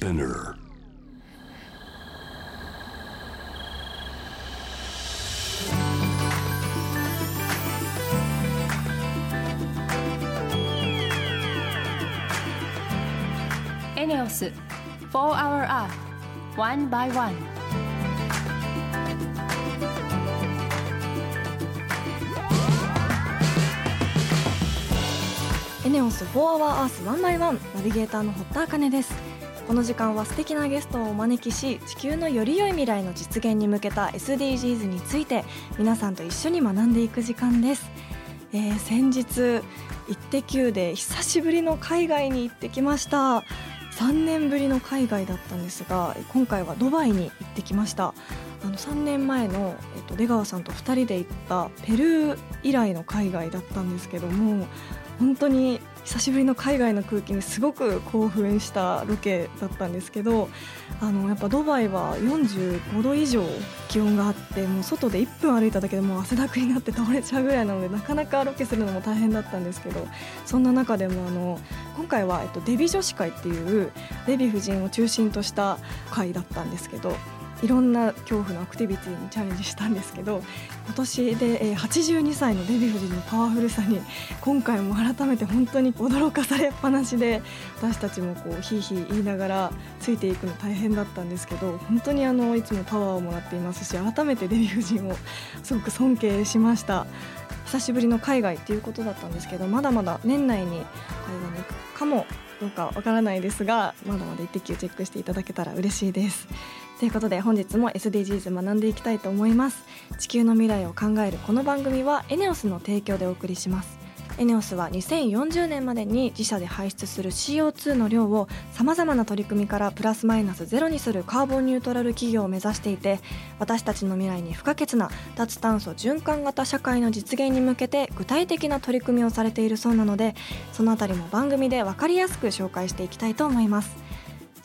Spinner. エネオス4 Hour Earth One by One エネオス4 Hour Earth 1 by 1ナビゲーターの堀田茜ですこの時間は素敵なゲストをお招きし地球のより良い未来の実現に向けた SDGs について皆さんと一緒に学んでいく時間です、えー先日イッテ Q で久しぶりの海外に行ってきました。3年ぶりの海外だったんですが今回はドバイに行ってきました。あの3年前の、えっと、出川さんと2人で行ったペルー以来の海外だったんですけども本当に久しぶりの海外の空気にすごく興奮したロケだったんですけどあのやっぱドバイは45度以上気温があってもう外で1分歩いただけでもう汗だくになって倒れちゃうぐらいなのでなかなかロケするのも大変だったんですけどそんな中でもあの今回は、えっと、デヴィ女子会っていうデヴィ夫人を中心とした会だったんですけどいろんな恐怖のアクティビティにチャレンジしたんですけど今年で、82歳のデヴィ夫人のパワフルさに今回も改めて本当に驚かされっぱなしで私たちもこうヒーヒー言いながらついていくの大変だったんですけど本当にあのいつもパワーをもらっていますし改めてデヴィ夫人をすごく尊敬しました。久しぶりの海外っていうことだったんですけどまだまだ年内に海外に行くかもどうかわからないですがまだまだ一滴をチェックしていただけたら嬉しいです。ということで本日も SDGs 学んでいきたいと思います。地球の未来を考えるこの番組はエネオスの提供でお送りします。エネオスは2040年までに自社で排出する CO2 の量をさまざまな取り組みからプラスマイナスゼロにするカーボンニュートラル企業を目指していて私たちの未来に不可欠な脱炭素循環型社会の実現に向けて具体的な取り組みをされているそうなのでそのあたりも番組で分かりやすく紹介していきたいと思います。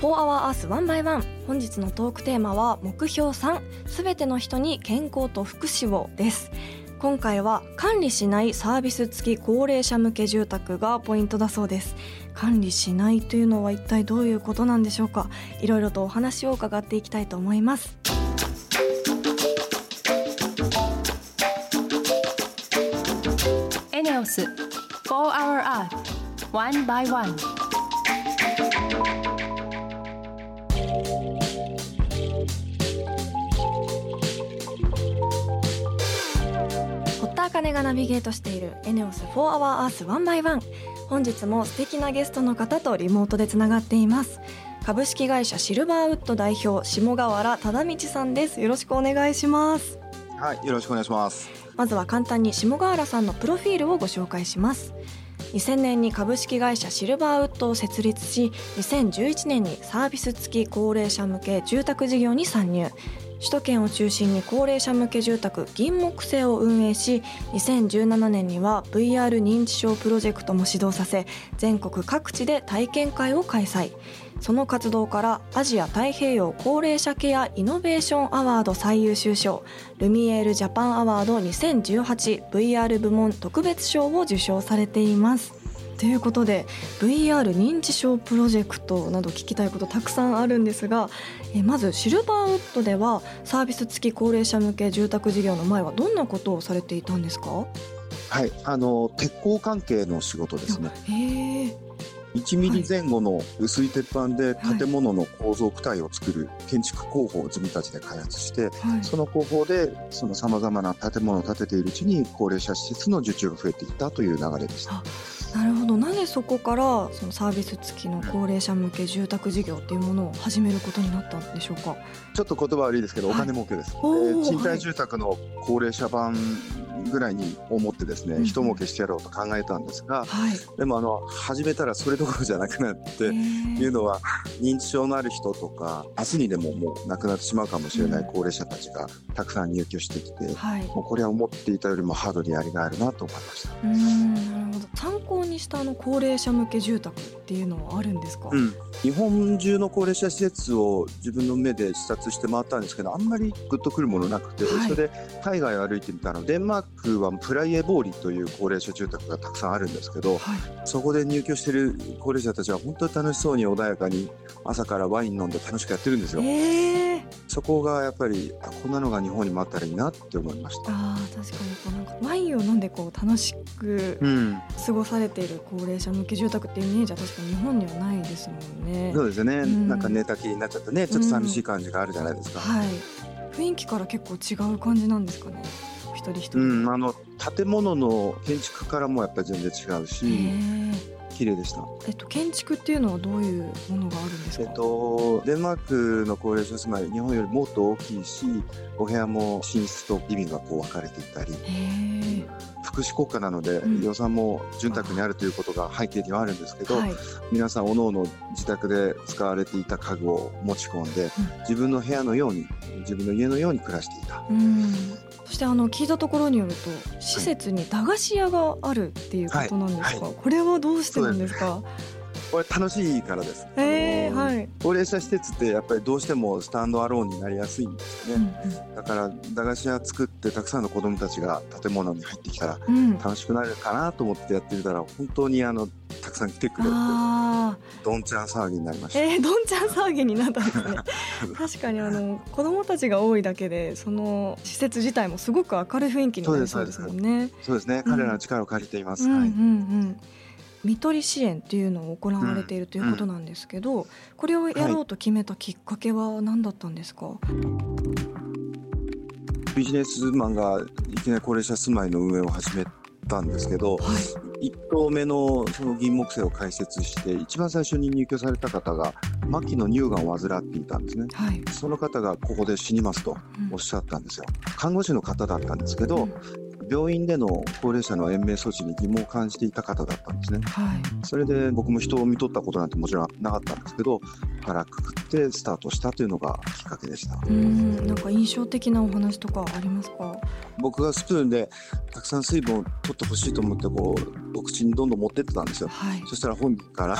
4 Hour Earth 1 by 1本日のトークテーマは目標3すべての人に健康と福祉をです。今回は管理しないサービス付き高齢者向け住宅がポイントだそうです。管理しないというのは一体どういうことなんでしょうか。いろいろとお話を伺っていきたいと思います。エネオス4 Hour Earth 1 by 1茜がナビゲートしているエネオス4 Hour Earth 1 by 1本日も素敵なゲストの方とリモートでつながっています。株式会社シルバーウッド代表下川原忠道さんです。よろしくお願いします。はい、よろしくお願いします。まずは簡単に下川原さんのプロフィールをご紹介します。2000年に株式会社シルバーウッドを設立し2011年にサービス付き高齢者向け住宅事業に参入首都圏を中心に高齢者向け住宅銀木星を運営し2017年には VR 認知症プロジェクトも始動させ全国各地で体験会を開催その活動からアジア太平洋高齢者ケアイノベーションアワード最優秀賞ルミエールジャパンアワード 2018VR 部門特別賞を受賞されています。ということで VR 認知症プロジェクトなど聞きたいことたくさんあるんですがえまずシルバーウッドではサービス付き高齢者向け住宅事業の前はどんなことをされていたんですか？はい、あの鉄鋼関係の仕事ですね。へえ1ミリ前後の薄い鉄板で建物の構造躯体を作る建築工法を自分たちで開発して、はい。その工法でその様々な建物を建てているうちに高齢者施設の受注が増えていったという流れでした。なるほど。なぜそこからそのサービス付きの高齢者向け住宅事業っていうものを始めることになったんでしょうか？ちょっと言葉悪いですけど、はい。お金儲けです。えー賃貸住宅の高齢者版ぐらいに思ってですね、うん。一儲けしてやろうと考えたんですが、はい。でもあの始めたらそれどころじゃなくなって、へいーうのは認知症のある人とか明日にでももう亡くなってしまうかもしれない高齢者たちがたくさん入居してきて、はい。もうこれは思っていたよりもハードにやりがいあるなと思いました。うーんなるほど。参考にしたあの高齢者向け住宅っていうのはあるんですか、うん、日本中の高齢者施設を自分の目で視察して回ったんですけどあんまりグッとくるものなくて、はい。それで海外を歩いてみたらデンマークはプライエボーリという高齢者住宅がたくさんあるんですけどはいそこで入居している高齢者たちは本当に楽しそうに穏やかに朝からワイン飲んで楽しくやってるんですよ。えー、そこがやっぱりあこんなのが日本にもあったらいいなって思いました。あー確かにこうなんかワインを飲んでこう楽しくうん、過ごされている高齢者向け住宅っていうイメージは確かに日本にはないですもんね。そうですね、うんなんか寝たきりになっちゃってねちょっと寂しい感じがあるじゃないですか。はい。雰囲気から結構違う感じなんですかね。一人一人。うん、あの建物の建築からもやっぱり全然違うへしー綺麗でした。えっと建築っていうのはどういうものがあるんですか？えっと、デンマークの高齢者住まい日本よりもっと大きいしお部屋も寝室とリビングがこう分かれていたり。福祉国家なので、うん予算も潤沢にあるということが背景にはあるんですけど、はい。皆さんおのおの自宅で使われていた家具を持ち込んで、自分の部屋のように自分の家のように暮らしていた。うん。そしてあの聞いたところによると施設に駄菓子屋があるっていうことなんですか？はいこれはどうしてなんですか？これ楽しいからです。ええあのはい。高齢者施設ってやっぱりどうしてもスタンドアローンになりやすいんですようんね。だから駄菓子屋作ってたくさんの子供たちが建物に入ってきたらうん。うん。楽しくなるかなと思ってやってみたら本当にあのたくさん来てくれて。どんちゃん騒ぎになりました。えー、どんちゃん騒ぎになったんですね 確かにあの子供たちが多いだけでその施設自体もすごく明るい雰囲気になりそうですもんね。そうですね、うん彼らの力を借りています。うんうんうはい。ん見取り支援っていうのを行われているということなんですけど、これをやろうと決めたきっかけは何だったんですか、ビジネスマンがいきなり高齢者住まいの運営を始めたんですけど、はい。一棟目のその銀木犀を開設して一番最初に入居された方が末期の乳がんを患っていたんですね。はい。その方がここで死にますとうんおっしゃったんですよ。看護師の方だったんですけど、うん病院での高齢者の延命措置に疑問を感じていた方だったんですね。はいそれで僕も人を見とったことなんてもちろんなかったんですけど、腹くくってスタートしたというのがきっかけでした。うんなんか印象的なお話とかありますか？僕がスプーンでたくさん水分を取ってほしいと思ってこうお口にどんどん持ってってたんですよ。はいそしたら本人から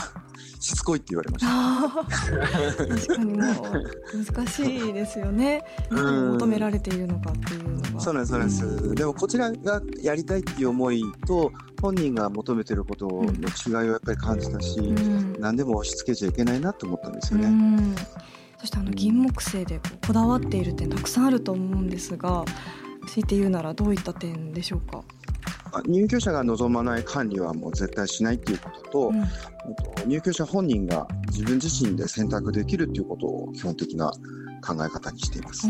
しつこいって言われました。確かにもう難しいですよね。うん何を求められているのかっていうのが。そうなんです、そうなんです。でもこちらがやりたいっていう思いと本人が求めてることの違いをやっぱり感じたし、うん何でも押し付けちゃいけないなと思ったんですようね。んそしてあの銀木犀でこだわっている点たくさんあると思うんですが強いて言うならどういった点でしょうか？あ入居者が望まない管理はもう絶対しないっていうことと、うん入居者本人が自分自身で選択できるっていうことを基本的な考え方にしています。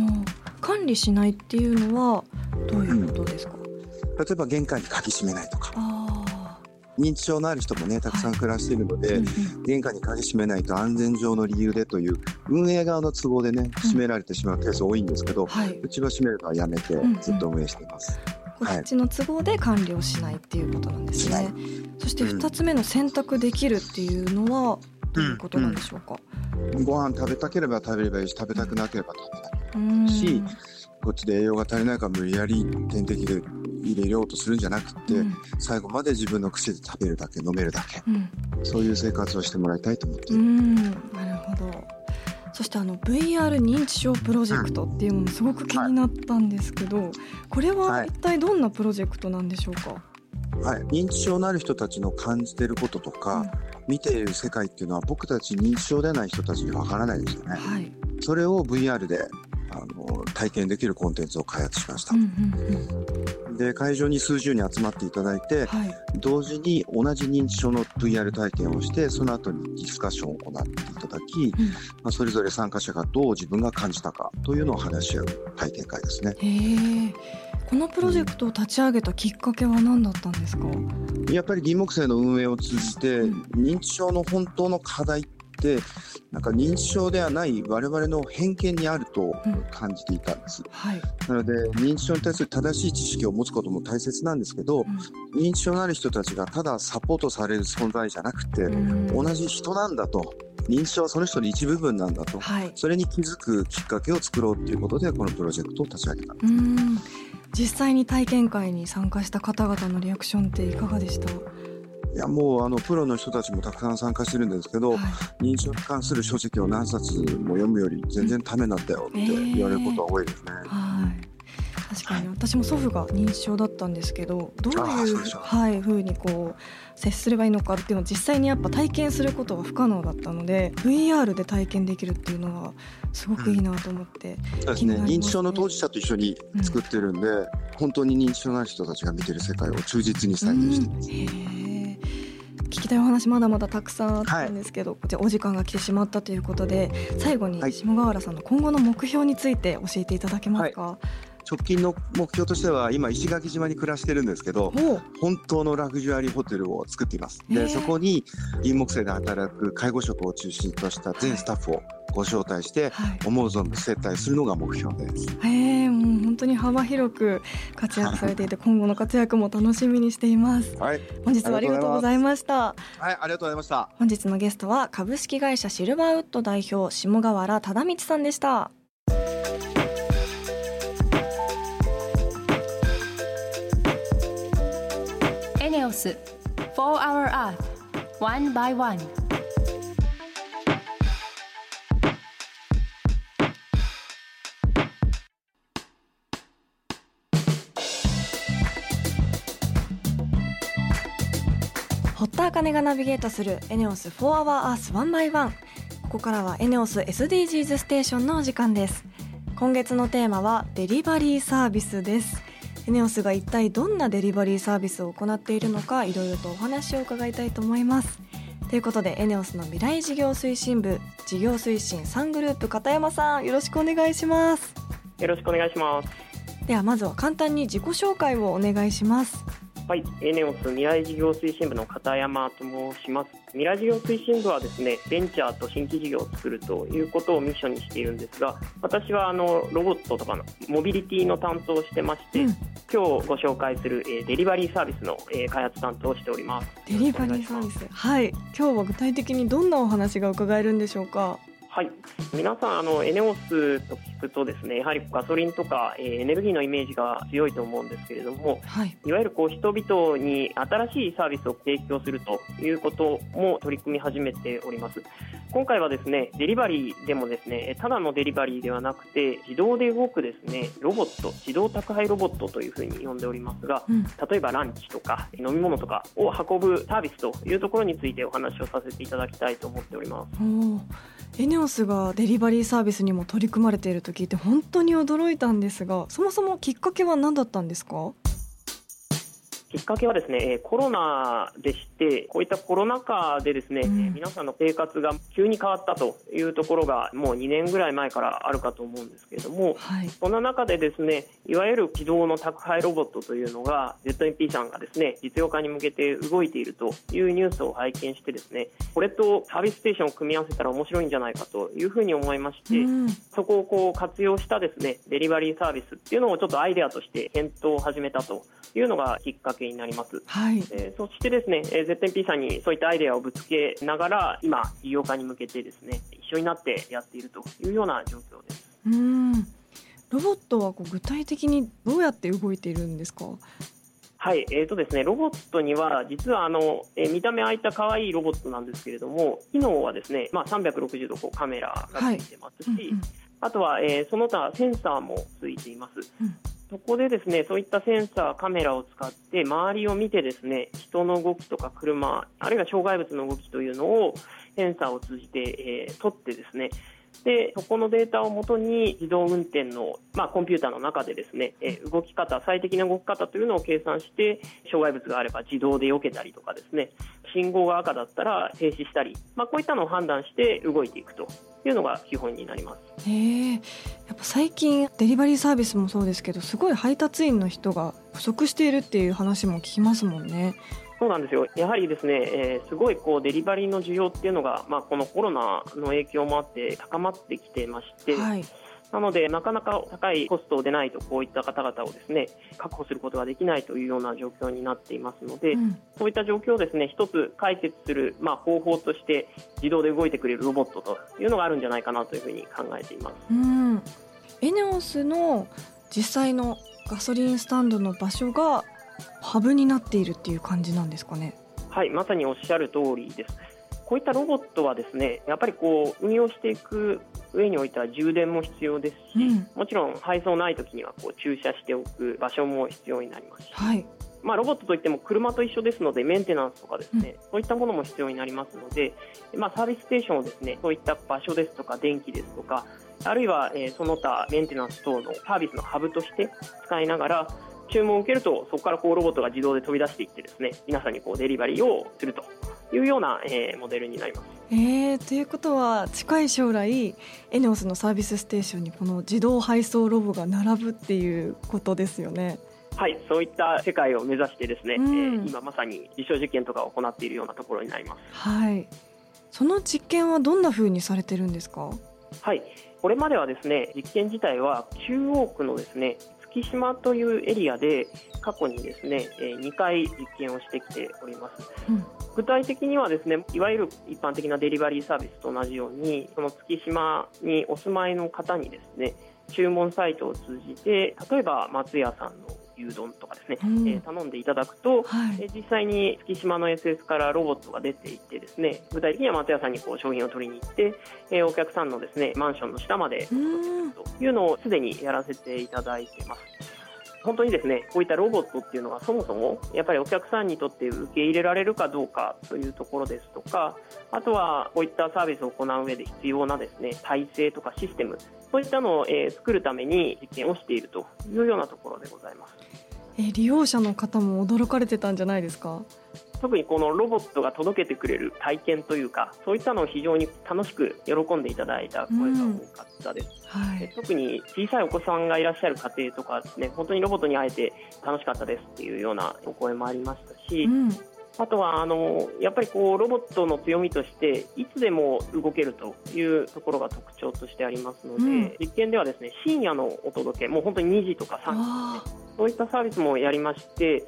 管理しないっていうのはどういうことですか？例えば玄関に鍵閉めないとか、あ認知症のある人もね、たくさん暮らしているのあ、で、うん玄関に鍵閉めないと安全上の理由でという運営側の都合でね、閉められてしまうケース多いんですけど、はい、うちは閉めるのはやめてんうん。ずっと運営しています。こっちの都合で管理をしないっていうことなんですしない。ね。そして二つ目の選択できるっていうのはどういうことなんでしょうか？ご飯食べたければ食べればいいし、食べたくなければ食べない。うん。しこっちで栄養が足りないから無理やり点滴で入れようとするんじゃなくて、うん。最後まで自分の口で食べるだけ飲めるだけうん。そういう生活をしてもらいたいと思っている、うん、なるほど。そしてあの VR 認知症プロジェクトっていうのもすごく気になったんですけど、これははい。一体どんなプロジェクトなんでしょうか？はい、認知症のある人たちの感じていることとか、見ている世界っていうのは僕たち認知症でない人たちにわからないですよね。はい。それを VR であの体験できるコンテンツを開発しましたうんうんうん。で会場に数十人集まっていただいてはい。同時に同じ認知症の VR 体験をしてその後にディスカッションを行っていただき、まあ、それぞれ参加者がどう自分が感じたかというのを話し合う体験会ですね。このプロジェクトを立ち上げたきっかけは何だったんですか？やっぱり銀木犀の運営を通じてうん認知症の本当の課題っってなんか認知症ではない我々の偏見にあると感じていたんです、はい。なので認知症に対する正しい知識を持つことも大切なんですけど、認知症のある人たちがただサポートされる存在じゃなくて、うん。同じ人なんだと。認知症はその人の一部分なんだと。はい。それに気づくきっかけを作ろうということでこのプロジェクトを立ち上げた。んでうん。実際に体験会に参加した方々のリアクションっていかがでした、すいやもうあのプロの人たちもたくさん参加してるんですけど、はい。認知症に関する書籍を何冊も読むより全然ためになったよって言われることが多いですね。はい。確かに私も祖父が認知症だったんですけどどういうはい風にこう接すればいいのかっていうのを実際にやっぱ体験することが不可能だったので VR で体験できるっていうのはすごくいいなと思って、そうですね。ね認知症の当事者と一緒に作ってるんで、本当に認知症のある人たちが見てる世界を忠実に再現してます。うん聞きたいお話まだまだたくさんあったんですけど、こちらお時間が来てしまったということで最後にはい。下川原さんの今後の目標について教えていただけますか、直近の目標としては今石垣島に暮らしてるんですけど本当のラグジュアリーホテルを作っています。でそこに銀木犀で働く介護職を中心とした全スタッフをご招待してはい。思う存分接待するのが目標です。へえもう本当に幅広く活躍されていて 今後の活躍も楽しみにしています。はい、本日はありがとうございました。はい、ありがとうございました。本日のゲストは株式会社シルバーウッド代表下川原忠道さんでした。エネオス4 Hour Earth One by One 堀田茜がナビゲートするエネオス4 Hour Earth One by One ここからはエネオス SDGs ステーションのお時間です。今月のテーマはデリバリーサービスです。エネオスが一体どんなデリバリーサービスを行っているのかいろいろとお話を伺いたいと思います。ということでエネオスの未来事業推進部事業推進3グループ片山さんよろしくお願いします。よろしくお願いします。ではまずは簡単に自己紹介をお願いしますはい、エネオス未来事業推進部の片山と申します。未来事業推進部はですね、ベンチャーと新規事業を作るということをミッションにしているんですが、私はあのロボットとかのモビリティの担当をしてまして、うん今日ご紹介する、えーデリバリーサービスの、えー開発担当をしております。デリバリーサービスはい今日は具体的にどんなお話が伺えるんでしょうか？はい、皆さんあのエネオスと聞くとですね、やはりガソリンとか、えーエネルギーのイメージが強いと思うんですけれども、はいいわゆるこう人々に新しいサービスを提供するということも取り組み始めております。今回はですね、デリバリーでもですね、ただのデリバリーではなくて、自動で動くですね、ロボット、自動宅配ロボットというふうに呼んでおりますが、うん例えばランチとか飲み物とかを運ぶサービスというところについてお話をさせていただきたいと思っております。エネオスがデリバリーサービスにも取り組まれていると聞いて本当に驚いたんですがそもそもきっかけは何だったんですか？きっかけはですね、えーコロナでして、こういったコロナ禍でですね、うん。えー皆さんの生活が急に変わったというところが、もう2年ぐらい前からあるかと思うんですけれども、はい。そんな中でですね、いわゆる自動の宅配ロボットというのが、ZMP さんがですね、実用化に向けて動いているというニュースを拝見してですね、これとサービスステーションを組み合わせたら面白いんじゃないかというふうに思いまして、うん。そこをこう活用したですねデリバリーサービスっていうのをちょっとアイデアとして検討を始めたというのがきっかけになります。はいえーそしてですね、えー ZMP さんにそういったアイデアをぶつけながら今事業化に向けてですね一緒になってやっているというような状況です。うんロボットはこう具体的にどうやって動いているんですか？はい、えーとですね、ロボットには実はあの、えー見た目ああいった可愛いロボットなんですけれども機能はですね、まあ、360度こうカメラがついてますし、うんうんあとは、えーその他センサーもついています。うんそこでですね、そういったセンサー、カメラを使って周りを見てですね、人の動きとか車、あるいは障害物の動きというのをセンサーを通じて、えー取ってですね、で、そこのデータをもとに自動運転の、まあ、コンピューターの中でですね、えー動き方、最適な動き方というのを計算して、障害物があれば自動で避けたりとかですね、信号が赤だったら停止したり、まあ、こういったのを判断して動いていくというのが基本になります。へえやっぱ最近デリバリーサービスもそうですけどすごい配達員の人が不足しているっていう話も聞きますもんねそうなんですよ。やはりですね、えー、すごいこうデリバリーの需要っていうのが、まあ、このコロナの影響もあって高まってきてまして、はい、なので、なかなか高いコストでないと、こういった方々をですね確保することができないというような状況になっていますので、うん、そういった状況をですね一つ解決する、まあ、方法として、自動で動いてくれるロボットというのがあるんじゃないかなというふうに考えています。うん。エネオスの実際のガソリンスタンドの場所がハブになっているっていう感じなんですかね。はいまさにおっしゃる通りです。こういったロボットはですねやっぱりこう運用していく上においては充電も必要ですし、うん、もちろん配送ない時にはこう駐車しておく場所も必要になりますし、はい、まあ、ロボットといっても車と一緒ですのでメンテナンスとかですね、うん、そういったものも必要になりますので、まあ、サービスステーションをですねそういった場所ですとか電気ですとかあるいは、えー、その他メンテナンス等のサービスのハブとして使いながら注文を受けるとそこからこうロボットが自動で飛び出していってですね皆さんにこうデリバリーをするというような、えー、モデルになります。えー、ということは近い将来エネオスのサービスステーションにこの自動配送ロボが並ぶっていうことですよね。はいそういった世界を目指してですね、うん、えー、今まさに実証実験とかを行っているようなところになります。はいその実験はどんなふうにされてるんですか？はいこれまではですね実験自体は中央区のですね月島というエリアで過去にですね2回実験をしてきております、うん、具体的にはですねいわゆる一般的なデリバリーサービスと同じようにその月島にお住まいの方にですね注文サイトを通じて例えば松屋さんの牛丼とかですね、うん、えー、頼んでいただくと、はい、えー、実際に月島の SS からロボットが出ていってですね具体的には松屋さんにこう商品を取りに行って、えー、お客さんのですねマンションの下まで届けるというのをすでにやらせていただいてます。本当にですねこういったロボットっていうのはそもそもやっぱりお客さんにとって受け入れられるかどうかというところですとかあとはこういったサービスを行う上で必要なですね体制とかシステムそういったのを、作るために実験をしているというようなところでございます。利用者の方も驚かれてたんじゃないですか？特にこのロボットが届けてくれる体験というかそういったのを非常に楽しく喜んでいただいた声が多かったです、うんはい、特に小さいお子さんがいらっしゃる家庭とかですね本当にロボットに会えて楽しかったですっていうようなお声もありましたし、うん。あとはあのやっぱりこうロボットの強みとしていつでも動けるというところが特徴としてありますので、うん、実験ではですね深夜のお届けもう本当に2時とか3時ですねそういったサービスもやりまして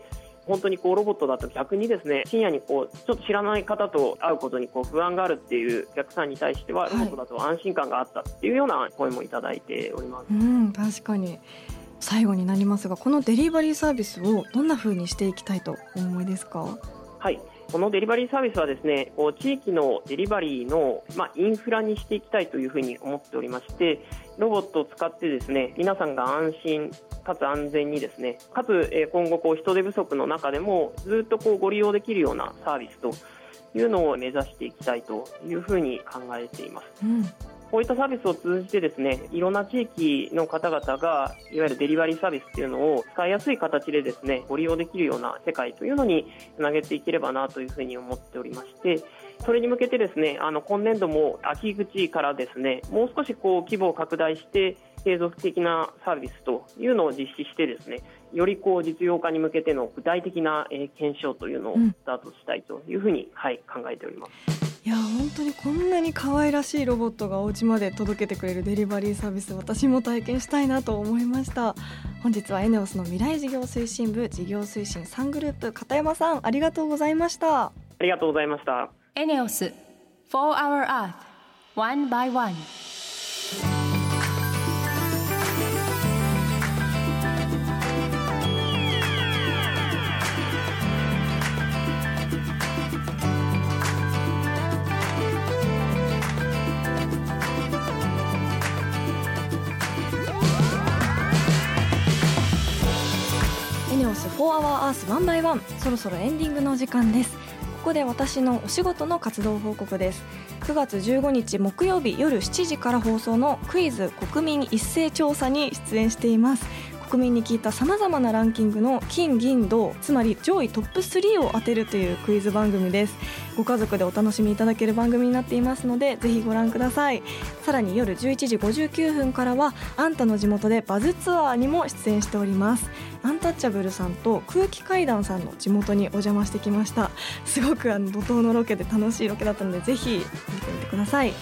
本当にこうロボットだと逆にですね深夜にこうちょっと知らない方と会うことにこう不安があるっていうお客さんに対しては、ロボットだと安心感があったっていうような声もいただいております。うん、確かに。最後になりますがこのデリバリーサービスをどんな風にしていきたいとお思いですか？はいこのデリバリーサービスはですね地域のデリバリーの、まあ、インフラにしていきたいというふうに思っておりましてロボットを使ってですね皆さんが安心かつ安全にですねかつ今後こう人手不足の中でもずっとこうご利用できるようなサービスというのを目指していきたいというふうに考えています。うんこういったサービスを通じてですねいろんな地域の方々がいわゆるデリバリーサービスっていうのを使いやすい形でですねご利用できるような世界というのにつなげていければなというふうに思っておりましてそれに向けてですねあの今年度も秋口からですねもう少しこう規模を拡大して継続的なサービスというのを実施してですねよりこう実用化に向けての具体的な、検証というのをスタートしたいというふうに、はい、考えております。いや本当にこんなに可愛らしいロボットがお家まで届けてくれるデリバリーサービス私も体験したいなと思いました。本日はエネオスの未来事業推進部事業推進3グループ片山さんありがとうございました。ありがとうございました。エネオス4 Hour Earth One by One 4 Hour Earth 1 by 1そろそろエンディングの時間です。ここで私のお仕事の活動報告です。9月15日木曜日夜7時から放送のクイズ国民一斉調査に出演しています。国民に聞いたさまざまなランキングの金銀銅つまり上位トップ3を当てるというクイズ番組です。ご家族でお楽しみいただける番組になっていますのでぜひご覧ください。さらに夜11時59分からはあんたの地元でバズツアーにも出演しておりますアンタッチャブルさんと空気階段さんの地元にお邪魔してきました。すごくあの怒涛のロケで楽しいロケだったのでぜひ見てみてください。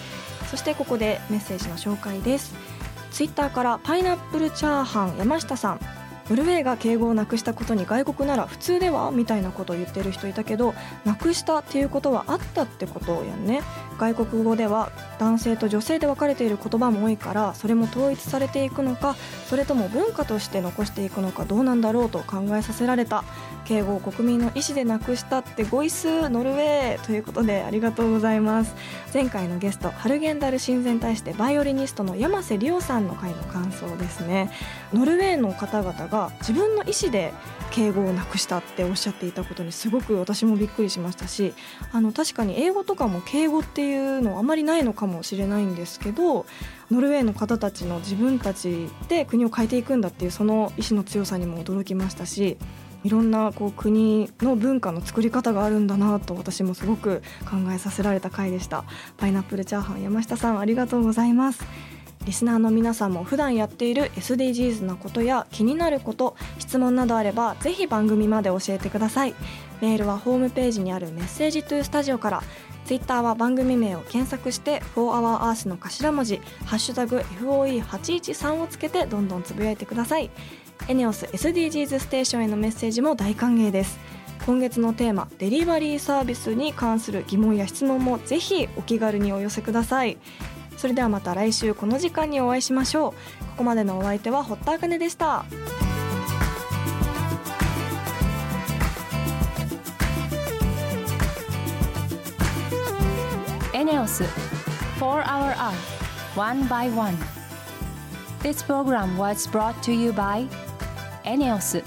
そしてここでメッセージの紹介です。ツイッターからパイナップルチャーハン山下さん。ノルウェーが敬語をなくしたことに外国なら普通ではみたいなことを言ってる人いたけどなくしたっていうことはあったってことやんね。外国語では男性と女性で分かれている言葉も多いからそれも統一されていくのかそれとも文化として残していくのかどうなんだろうと考えさせられた。敬語を国民の意思でなくしたってゴイスノルウェーということでありがとうございます。前回のゲストハルゲンダル親善大使でバイオリニストの山瀬理央さんの回の感想ですね。ノルウェーの方々が自分の意思で敬語をなくしたっておっしゃっていたことにすごく私もびっくりしましたしあの確かに英語とかも敬語っていうのあまりないのかもしれないんですけどノルウェーの方たちの自分たちで国を変えていくんだっていうその意志の強さにも驚きましたしいろんなこう国の文化の作り方があるんだなと私もすごく考えさせられた回でした。パイナップルチャーハン山下さんありがとうございます。リスナーの皆さんも普段やっている SDGs なことや気になること質問などあればぜひ番組まで教えてください。メールはホームページにあるメッセージトゥースタジオからツイッターは番組名を検索して「4HourEarth」の頭文字「ハッシュタグ #FOE813」をつけてどんどんつぶやいてください。エネオス SDGs ステーションへのメッセージも大歓迎です。今月のテーマデリバリーサービスに関する疑問や質問もぜひお気軽にお寄せください。それではまた来週この時間にお会いしましょうここまでのお相手は堀田茜でしたエネオス4 Hour Earth One by One This program was brought to you by エネオス